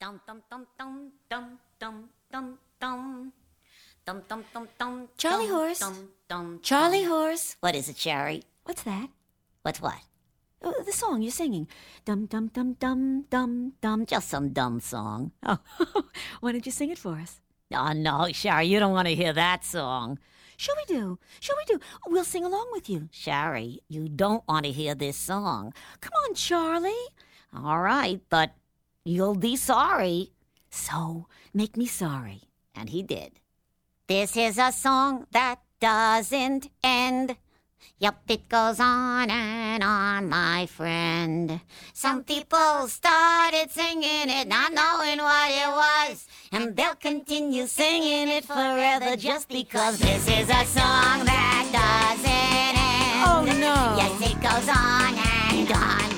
Dum dum dum dum dum dum dum dum. Dum dum dum dum. Charlie dum, horse. Dum dum. Charlie dum. horse. What is it, Sherry? What's that? What's what? Oh, the song you're singing. Dum dum dum dum dum dum. Just some dumb song. Oh, why don't you sing it for us? Oh no, Sherry, you don't want to hear that song. Sure we do. Sure we do. We'll sing along with you. Sherry, you don't want to hear this song. Come on, Charlie. All right, but you'll be sorry. So make me sorry. And he did. This is a song that doesn't end. Yup, it goes on and on, my friend. Some people started singing it, not knowing what it was. And they'll continue singing it forever just because this is a song that doesn't end. Oh, no. Yes, it goes on and on,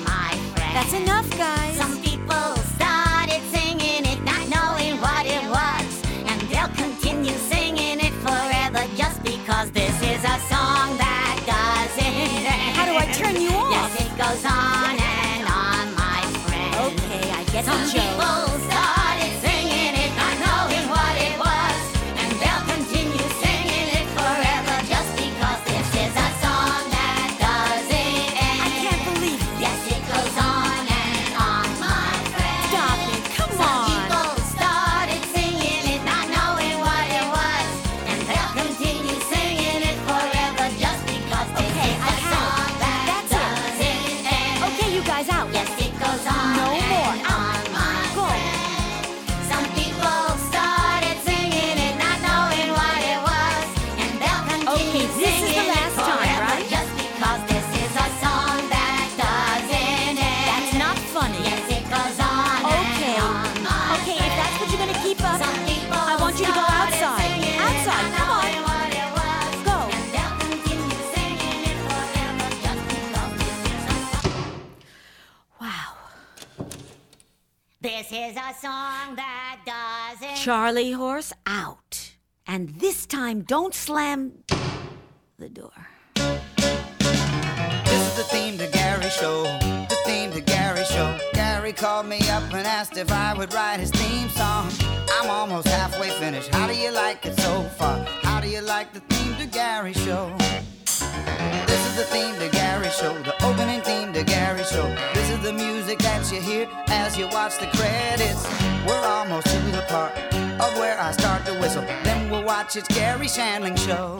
a song that doesn't. Charlie horse out. And this time, don't slam the door. This is the theme to Garry Show. The theme to Garry Show. Garry called me up and asked if I would write his theme song. I'm almost halfway finished. How do you like it so far? How do you like the theme to Garry Show? This is the theme to Garry Show, the opening theme to Garry Show. This is the music that you hear as you watch the credits. We're almost to the part of where I start to whistle. Then we'll watch it's Garry Shandling Show.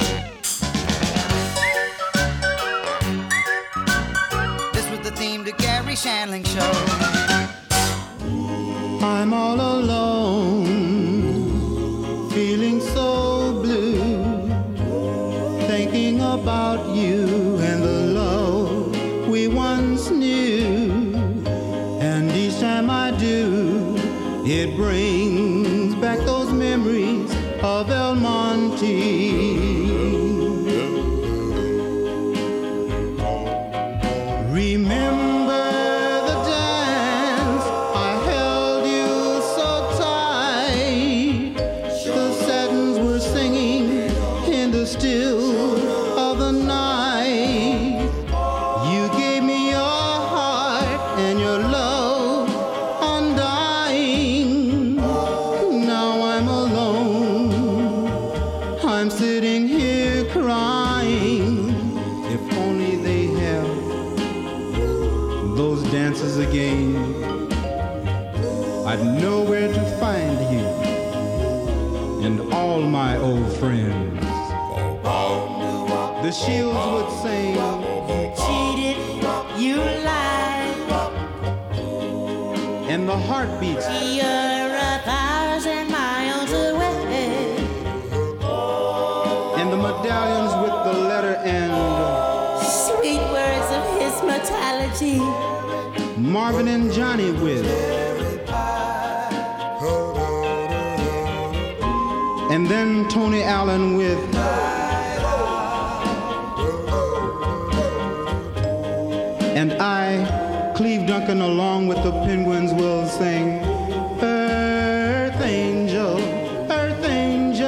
This was the theme to Garry Shandling Show. I'm all alone, shields would sing, You Cheated, you lied. and the heartbeats You're a thousand miles away. and the medallions with the letter and Sweet words of his mortality. Marvin and Johnny with. And then Tony Allen with. Duncan, along with the Penguins, will sing Earth Angel, Earth Angel,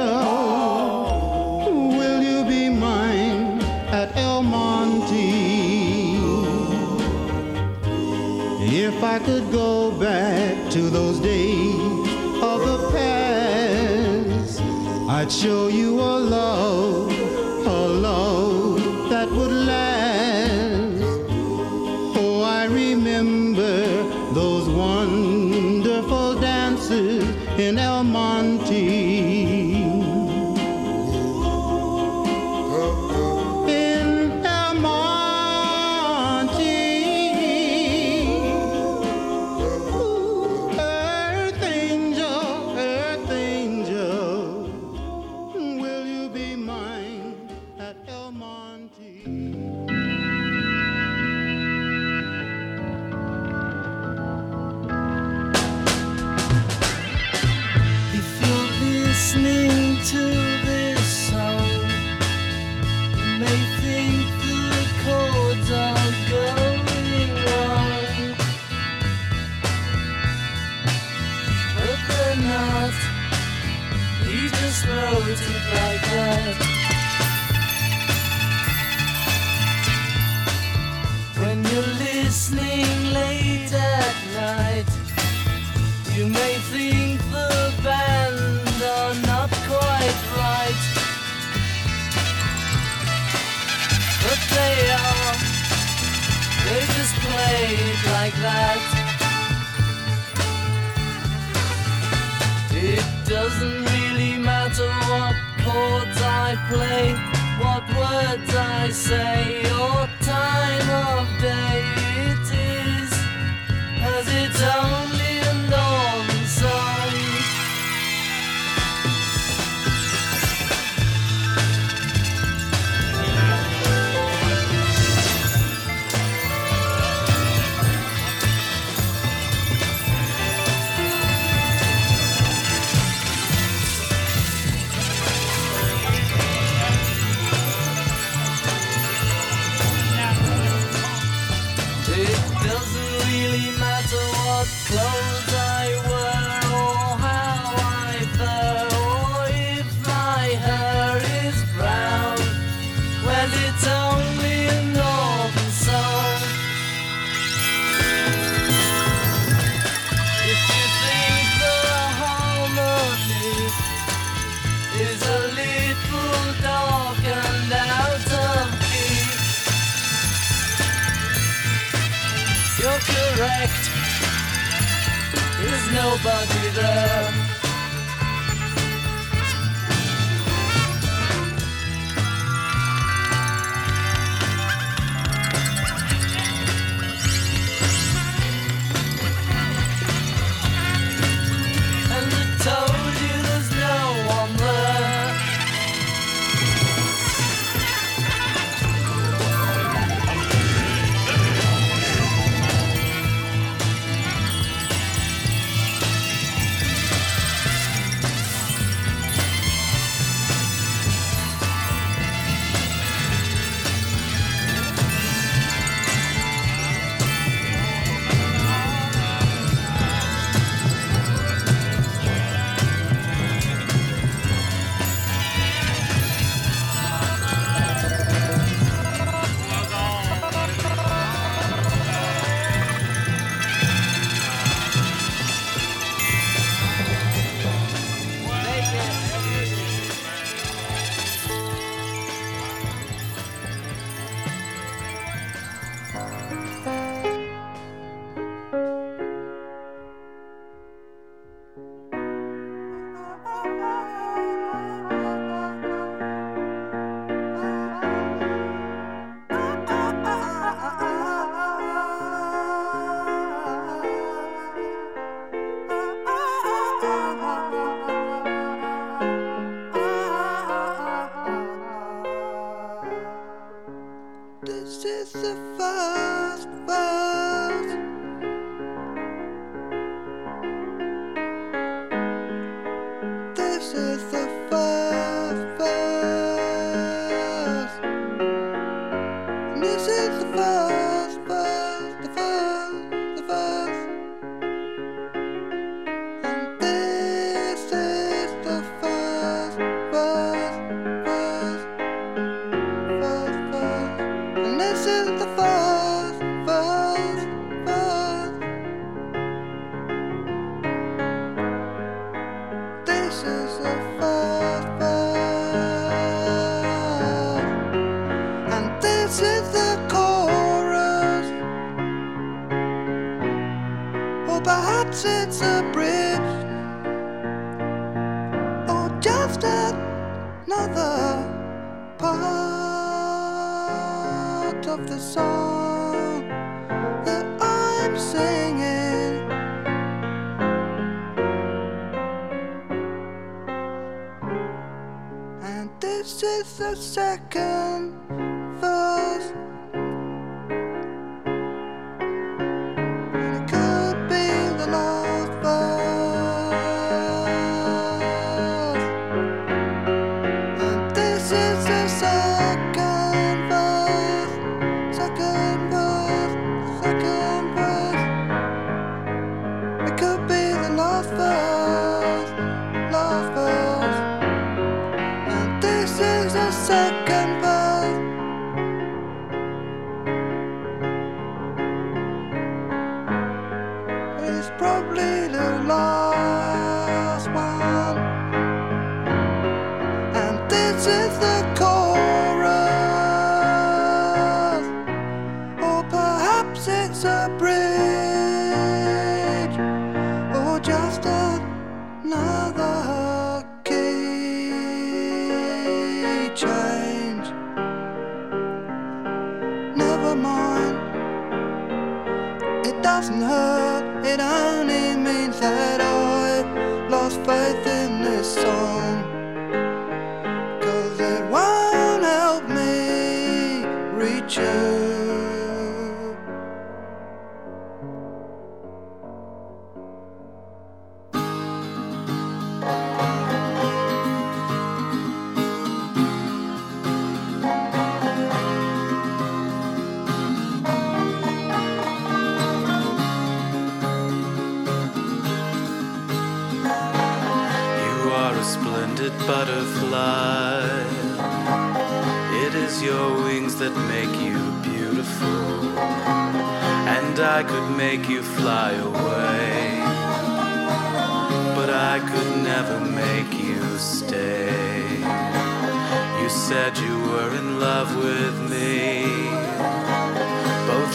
will you be mine at El Monte? If I could go back to those days of the past, I'd show you a There's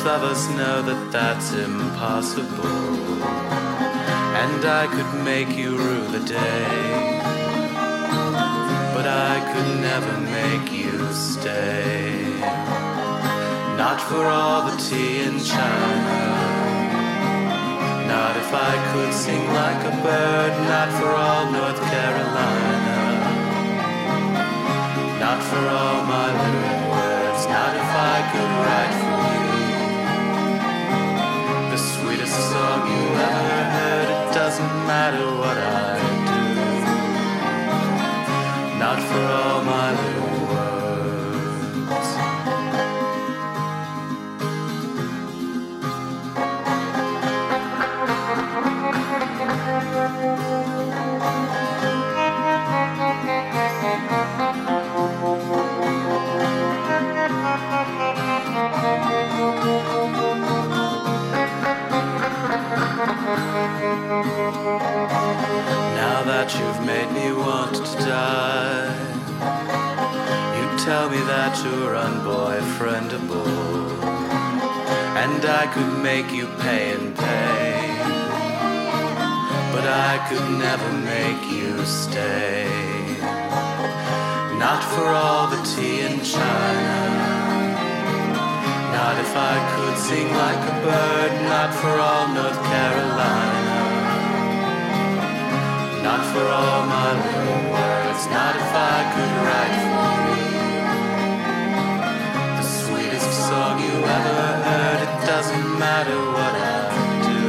Both of us know that that's impossible and I could make you rue the day. But I could never make you stay. Not for all the tea in China. Not if I could sing like a bird. Not for all North Carolina. Not for all my little words. Not if I could write song you ever heard. It doesn't matter what I do. Not for all that you've made me want to die, you tell me that you're unboyfriendable, and I could make you pay and pay, but I could never make you stay. Not for all the tea in China. Not if I could sing like a bird, not for all North Carolina. Not for all my little words, not if I could write for you. The sweetest song you ever heard, it doesn't matter what I do.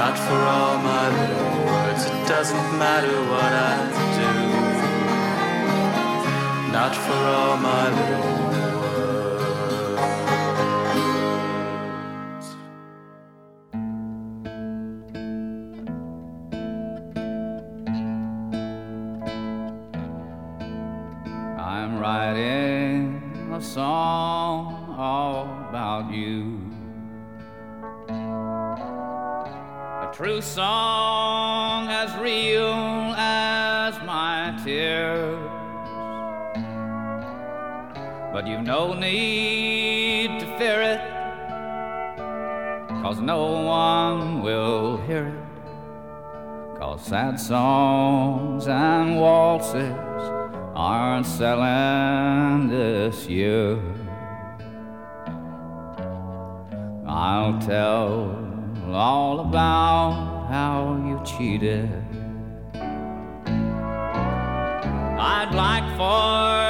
Not for all my little words, it doesn't matter what I do. Not for all my little words. No need to fear it, cause no one will hear it. Cause sad songs and waltzes aren't selling this year. I'll tell all about how you cheated. I'd like for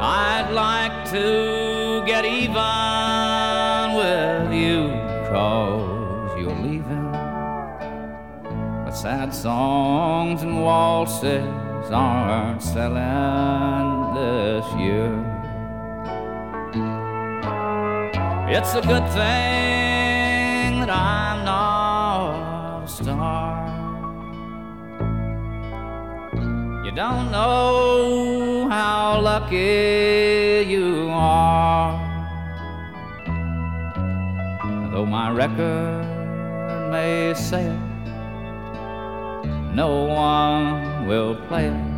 I'd like to get even with you, cause you're leaving. But sad songs and waltzes aren't selling this year. It's a good thing don't know how lucky you are. Though my record may say it, no one will play it.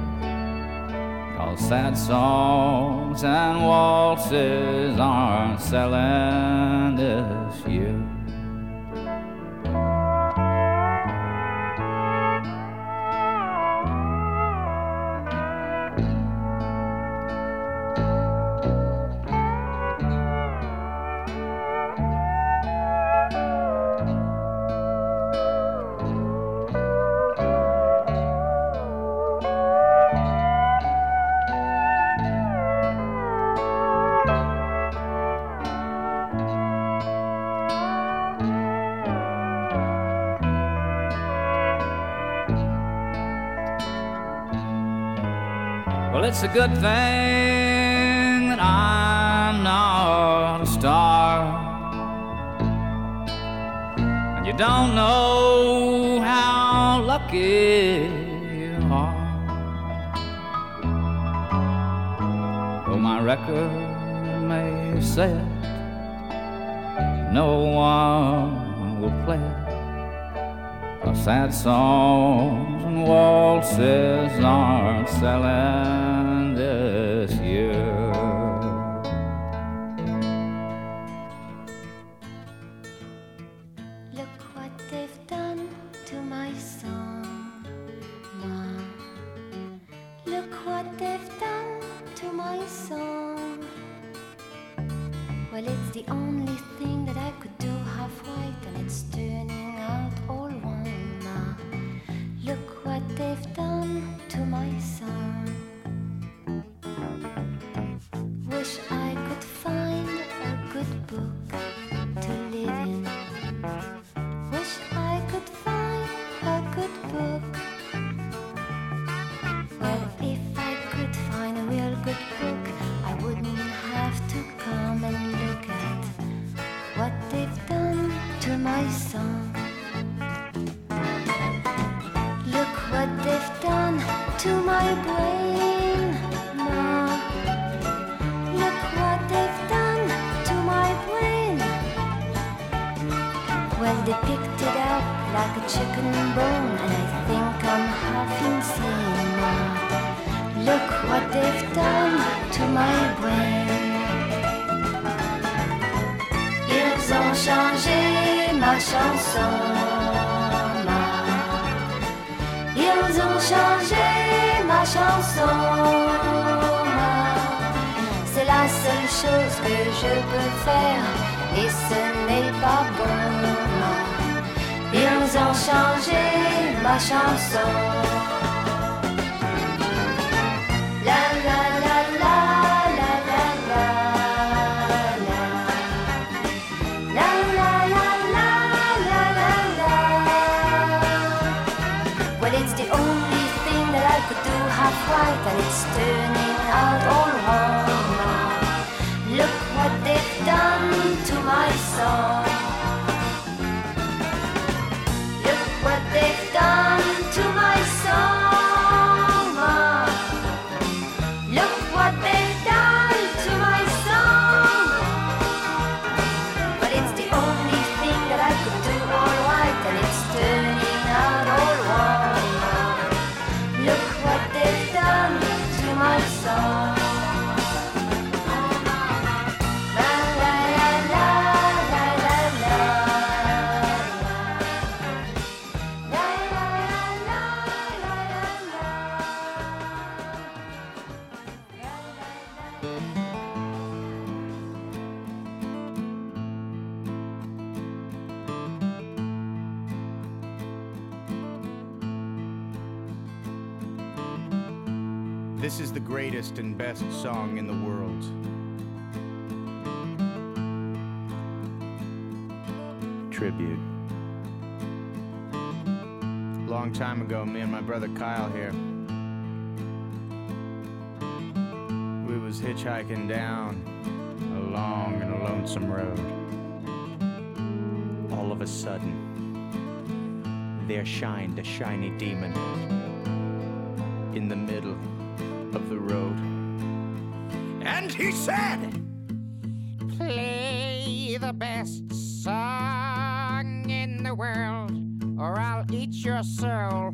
Cause sad songs and waltzes aren't selling this year. A good thing that I'm not a star. And you don't know how lucky you are. Though my record may say it, no one will play it. Sad songs and waltzes aren't selling changé ma chanson. Ils ont changé ma chanson. C'est la seule chose que je peux faire et ce n'est pas bon. Ils ont changé ma chanson. Right, and it's turning out all best song in the world. Tribute. Long time ago, me and my brother Kyle here. We was hitchhiking down a long and lonesome road. All of a sudden, there shined a shiny demon. said, Play the best song in the world, or I'll eat your soul.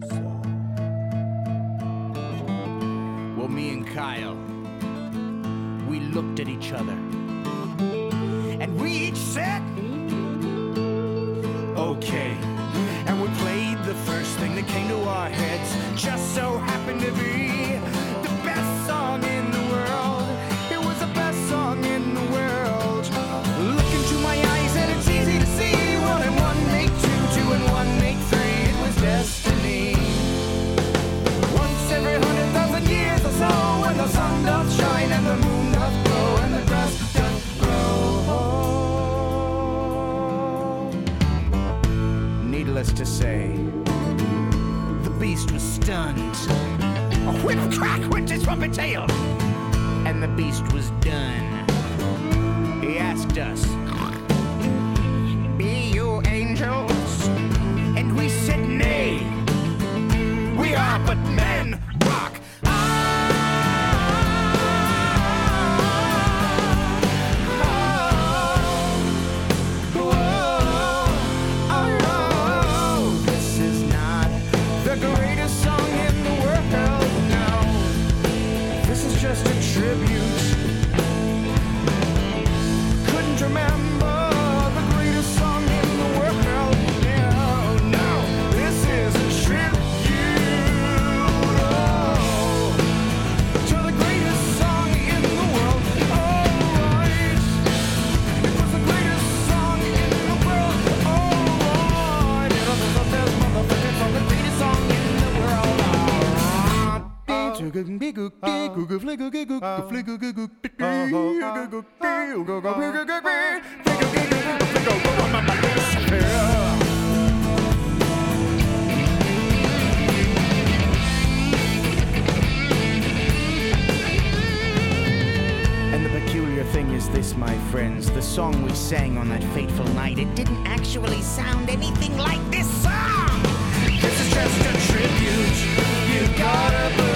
Well, me and Kyle, we looked at each other. My friends, the song we sang on that fateful night, it didn't actually sound anything like this song! This is just a tribute, you gotta believe.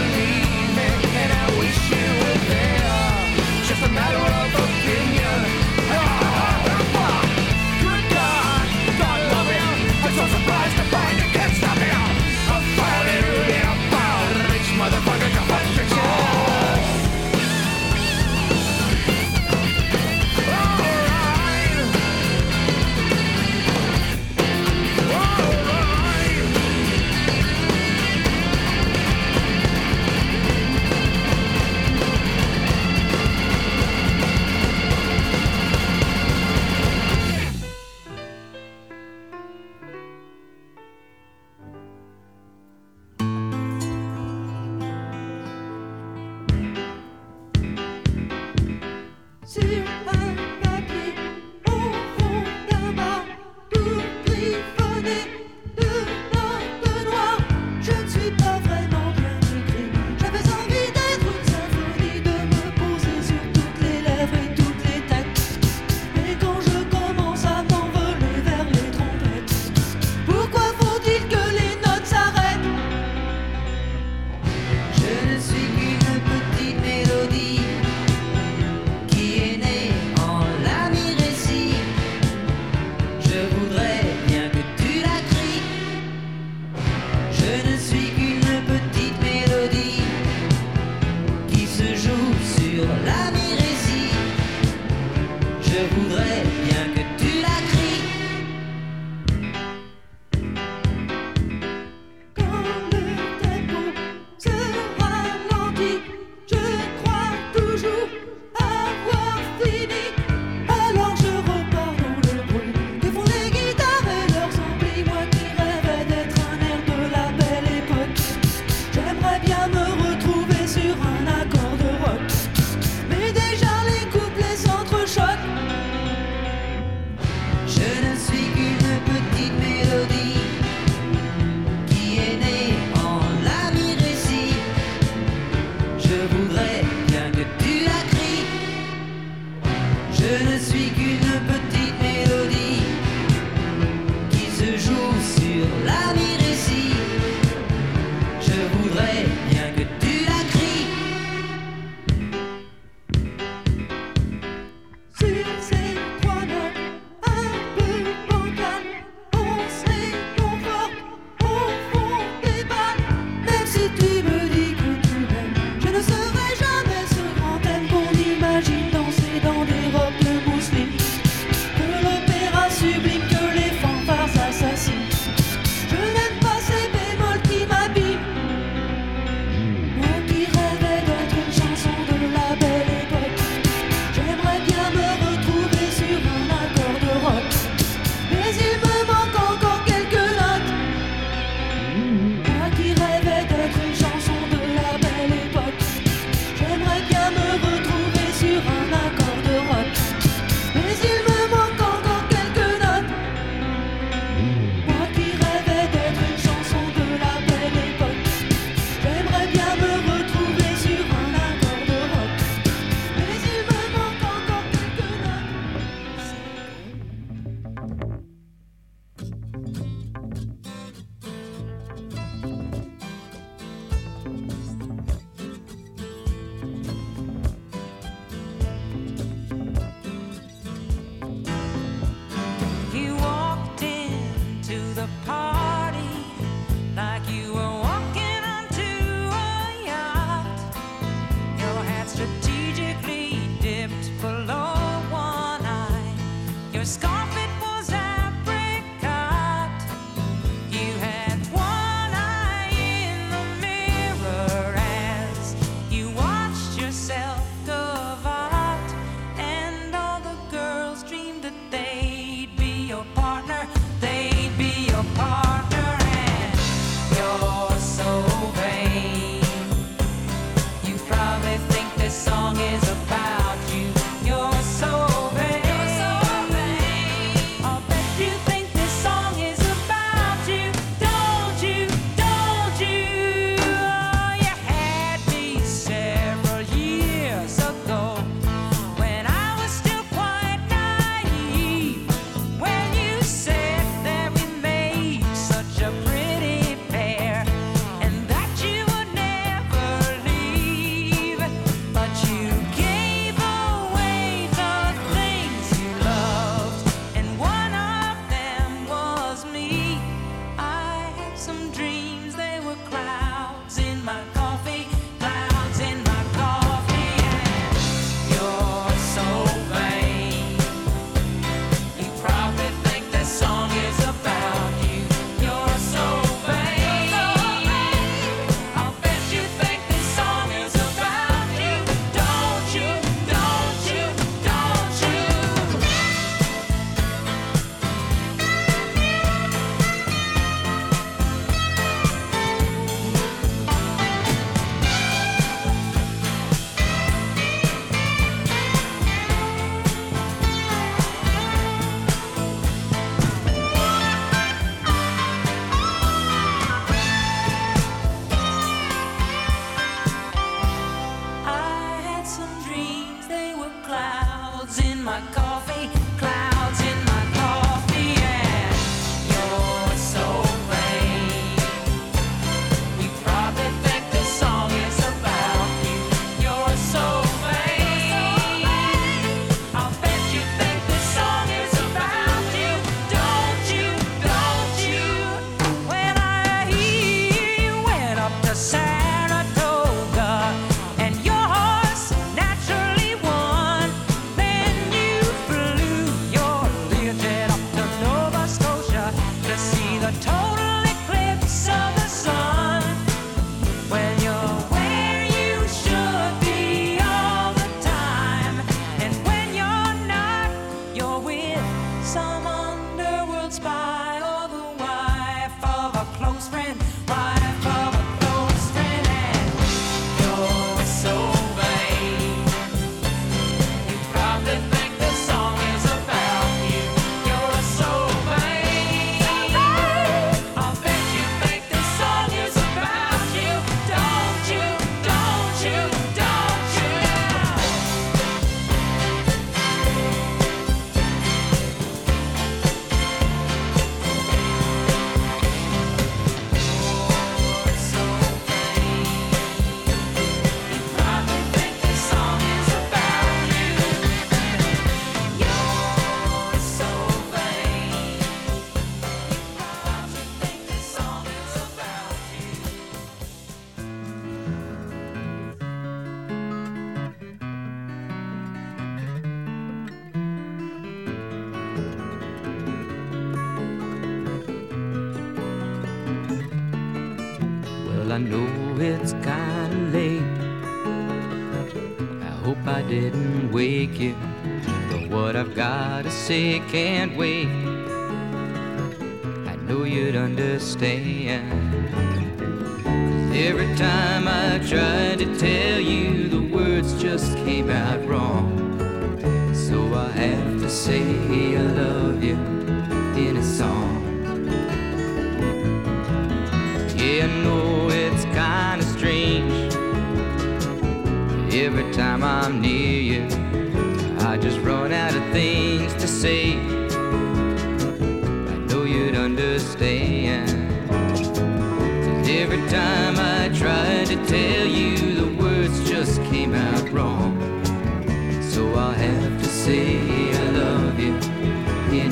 Say can't wait.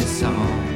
Song.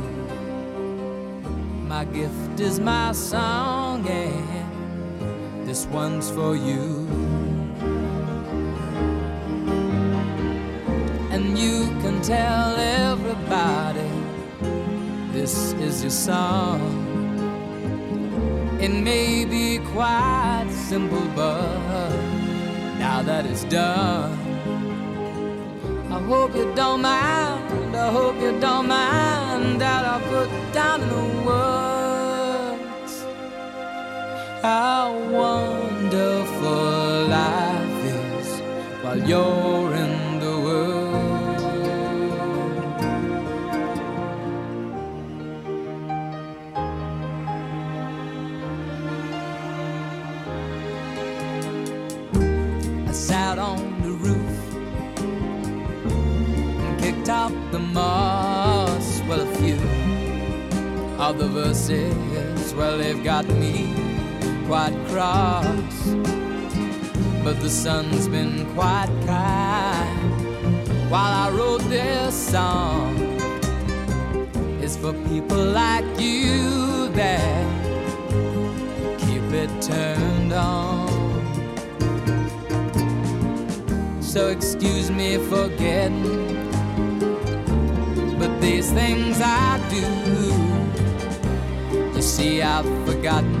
My gift is my song, and this one's for you. and you can tell everybody this is your song. It may be quite simple, but now that it's done, I hope you don't mind. I hope you don't mind that I put down in the words how wonderful life is while you're in the world. I sat on the roof and kicked out the moss. Well, a few of the verses, well, they've got me quite cross. But the sun's been quite kind while I wrote this song. It's for people like you that keep it turned on. So excuse me for getting, but these things I do. You see, I've forgotten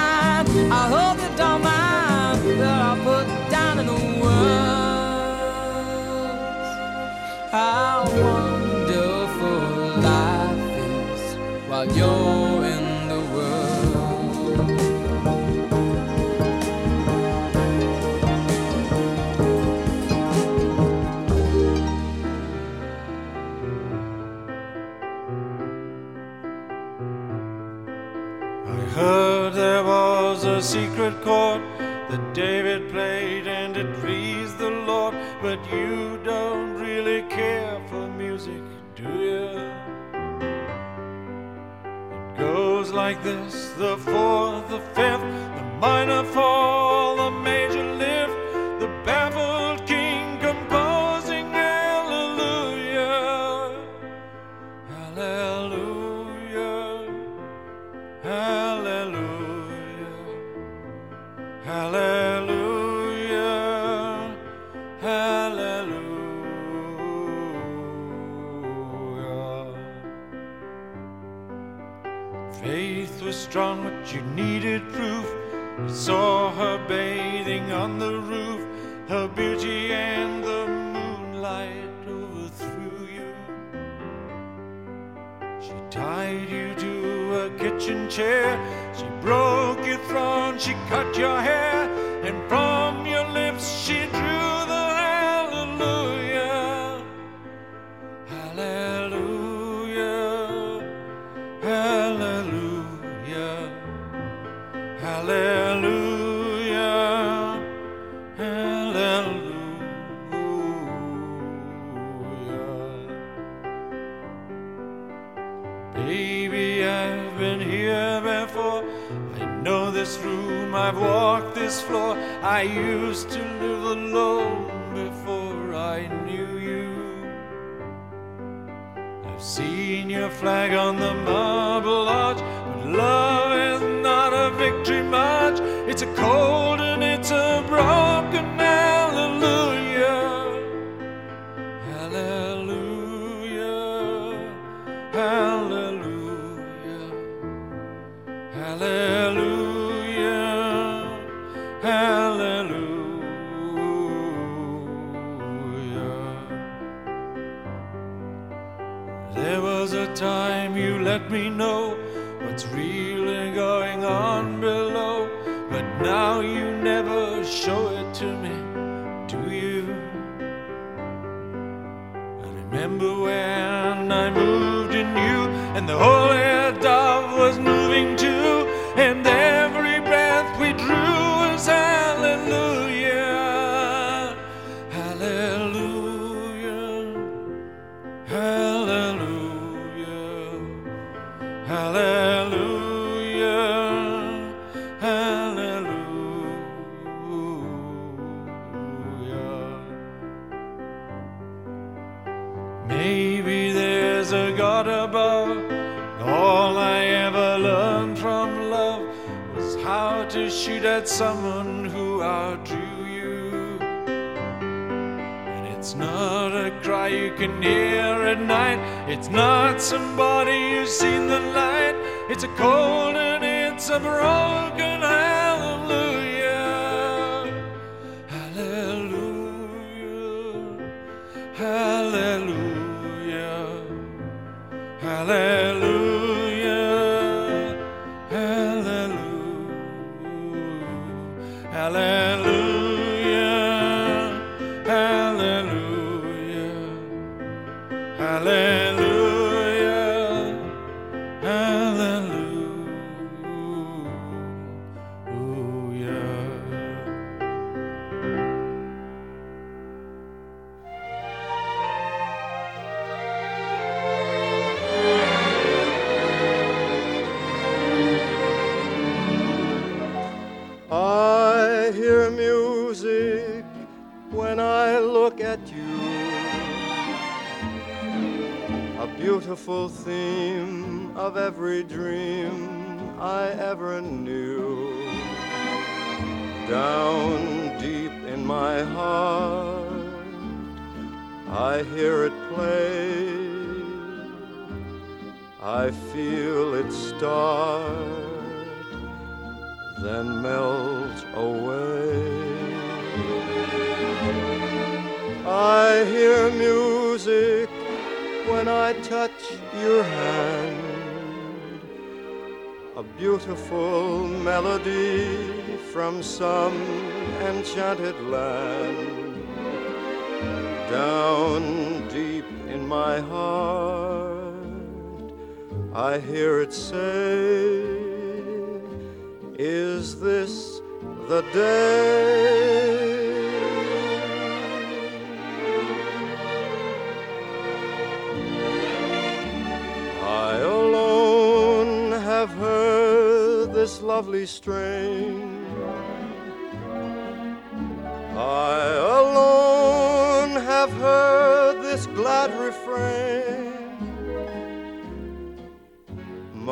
How wonderful life is while you're in the world. I heard there was a secret chord that you don't really care for music, do you? It goes like this the fourth, the fifth, the minor fall, the major. chair. She broke your throne, she cut your hair. this floor. I used to live alone before I knew you. I've seen your flag on the marble arch, but love is not a victory march. It's a cold and it's a broken hallelujah. Hallelujah. hallelujah. melody from some enchanted land. Down deep in my heart I hear it say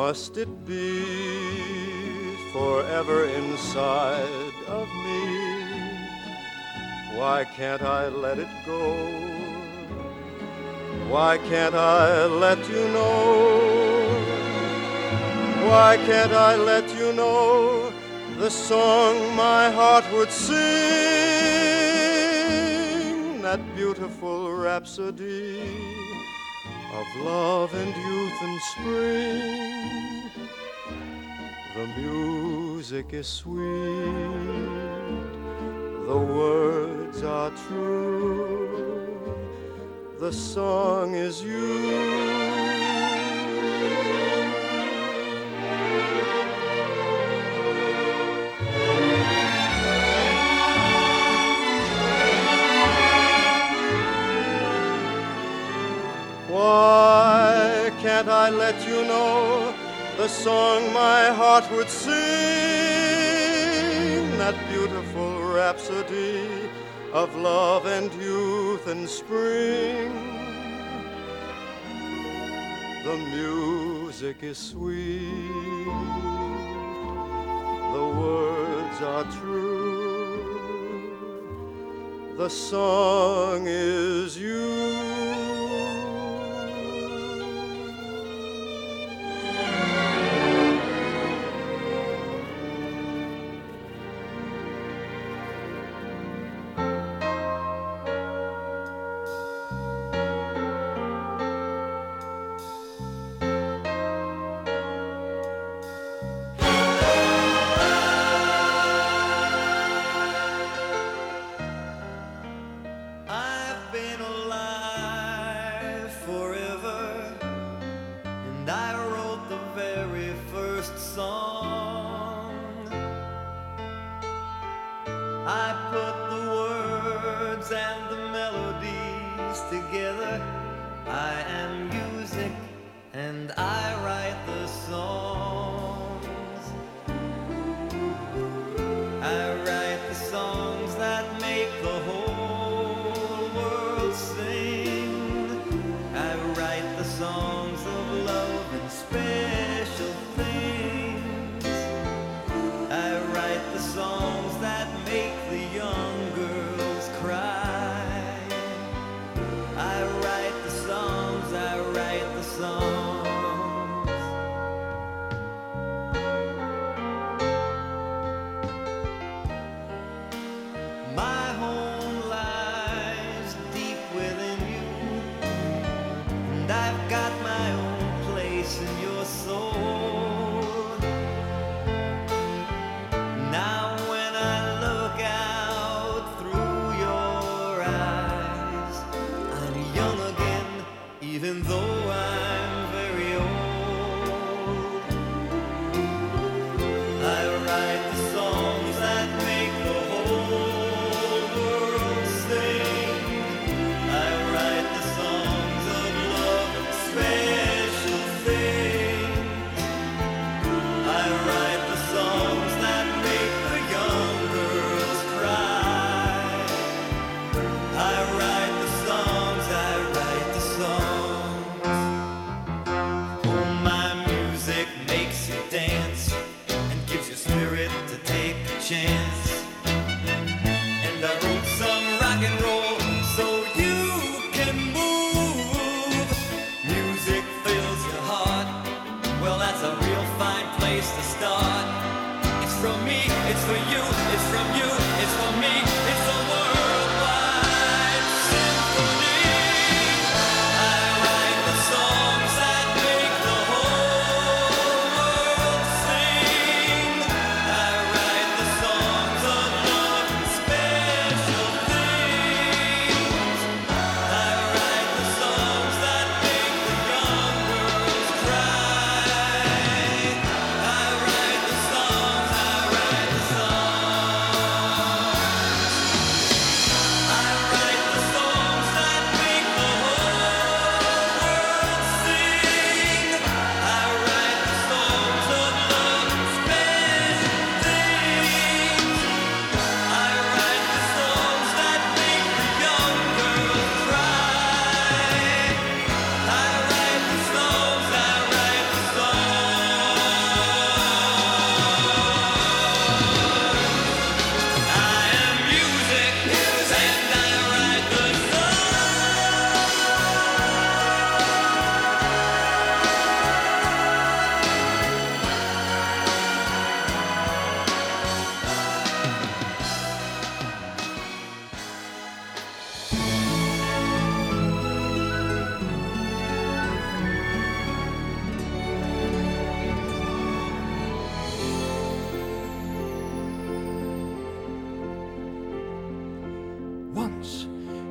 must it be forever inside of me? Why can't I let it go? Why can't I let you know? Why can't I let you know the song my heart would sing? That beautiful rhapsody of love and youth and spring. The music is sweet, the words are true, the song is you. Why can't I let you know the song my heart would sing? That beautiful rhapsody of love and youth and spring. The music is sweet, the words are true, the song is you. together. I am music and I write the song.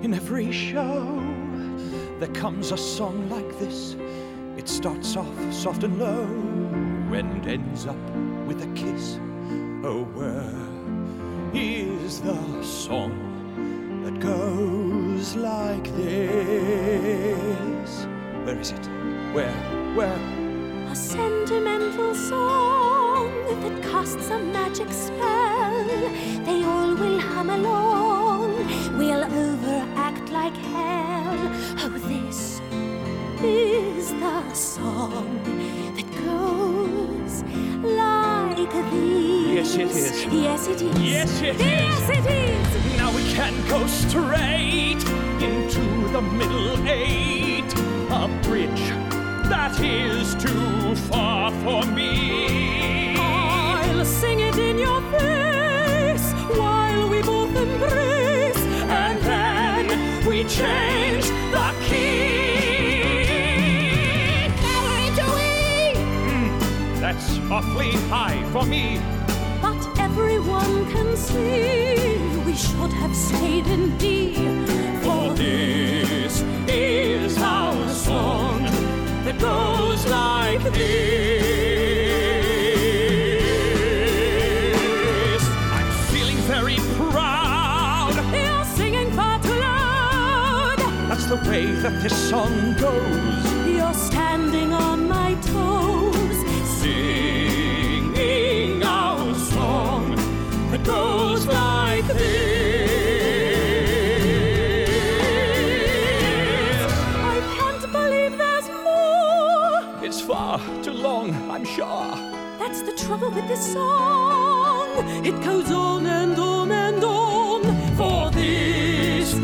In every show, there comes a song like this. It starts off soft and low and ends up with a kiss. Oh, where is the song that goes like this? Where is it? Where? Where? A sentimental song that casts a magic spell. They all will hum along, we'll like hell. Oh, this is the song that goes like this. Yes, it is. Yes, it is. Yes, it is. Yes, it is. Now we can go straight into the middle eight. A bridge that is too far for me. I'll sing it in your face while we both embrace, And then we change the key. Hmm, that's awfully high for me. But everyone can see we should have stayed in D. For this is our song that goes like this. Way that this song goes. You're standing on my toes. Singing our song that goes like this. I can't believe there's more. It's far too long, I'm sure. That's the trouble with this song. It goes on and on and on. For this is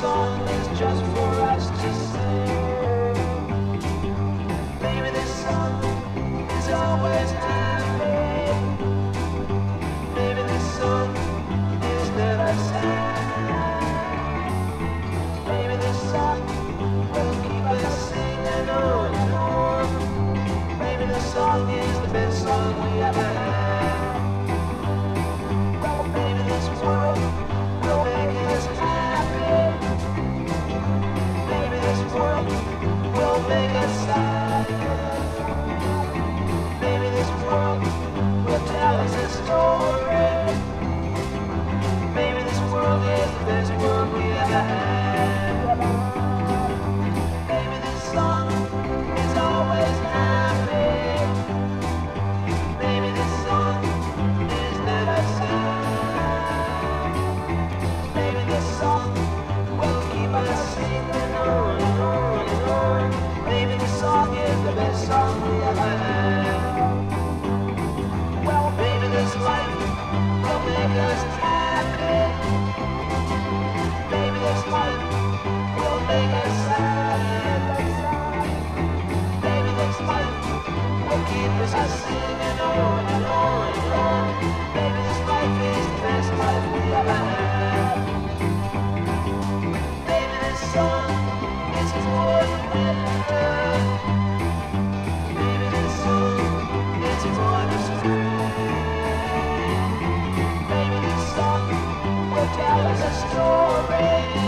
song is just for world will make us sad. Tell us a story.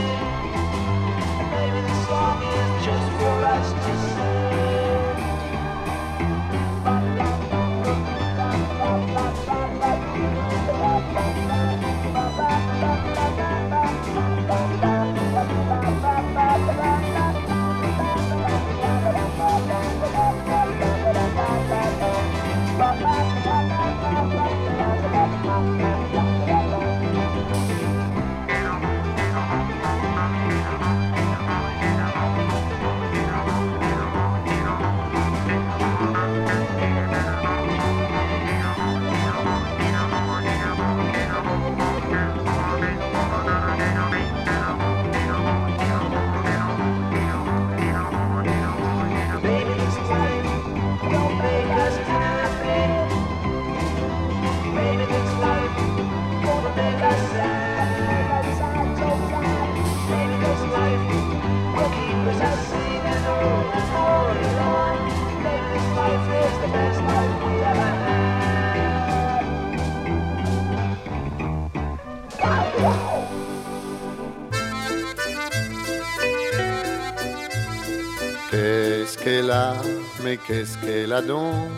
Qu'est-ce qu'elle a donc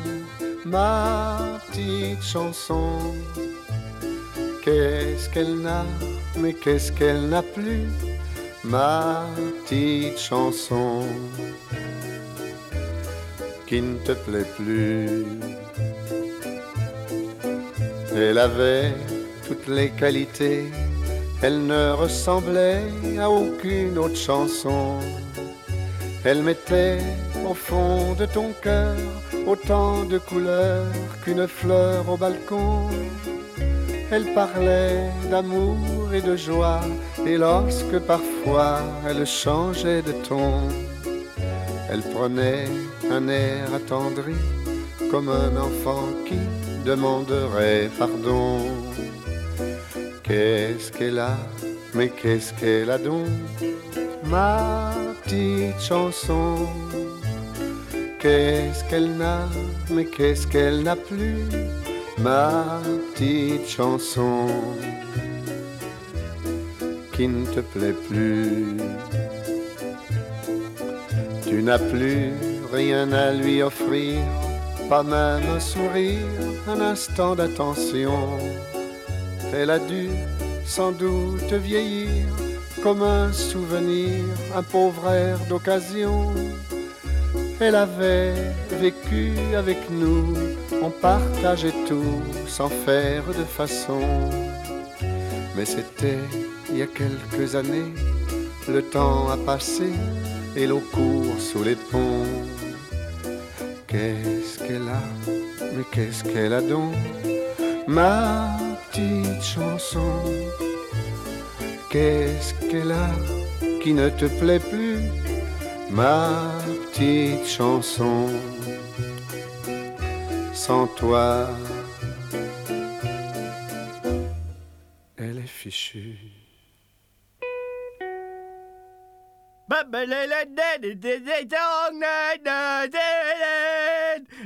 Ma petite chanson? Qu'est-ce qu'elle n'a, mais qu'est-ce qu'elle n'a plus Ma petite chanson? Qui ne te plaît plus? Elle avait toutes les qualités, elle ne ressemblait à aucune autre chanson. Elle mettait au fond de ton cœur autant de couleurs qu'une fleur au balcon. Elle parlait d'amour et de joie, et lorsque parfois elle changeait de ton, elle prenait un air attendri, comme un enfant qui demanderait pardon. Qu'est-ce qu'elle a, mais qu'est-ce qu'elle a donc Ma petite chanson? Qu'est-ce qu'elle n'a, mais qu'est-ce qu'elle n'a plus Ma petite chanson qui ne te plaît plus. Tu n'as plus rien à lui offrir, pas même un sourire, un instant d'attention. Elle a dû sans doute vieillir comme un souvenir, un pauvre air d'occasion. Elle avait vécu avec nous, on partageait tout sans faire de façon. Mais c'était il y a quelques années, le temps a passé et l'eau court sous les ponts. Qu'est-ce qu'elle a, mais qu'est-ce qu'elle a donc? Ma petite chanson. Qu'est-ce qu'elle a qui ne te plaît plus? Ma petite chanson. Sans toi, elle est fichue.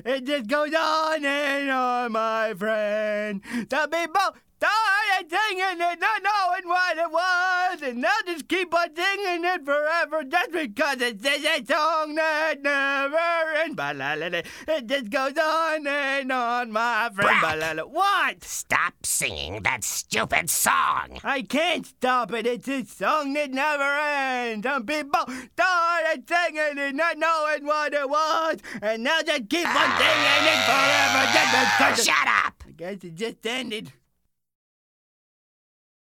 It just goes on and on, my friend. Some people started singing it, not knowing what it was, and they'll just keep on singing it forever just because it's a song that never ends. Ba-la-la-la. It just goes on and on, my friend. Ba-la-la. What? Stop singing that stupid song. I can't stop it. It's a song that never ends. Some people started singing it, not knowing what it was, and now just keep on singing it forever. Just because ah, Shut up! I guess it just ended.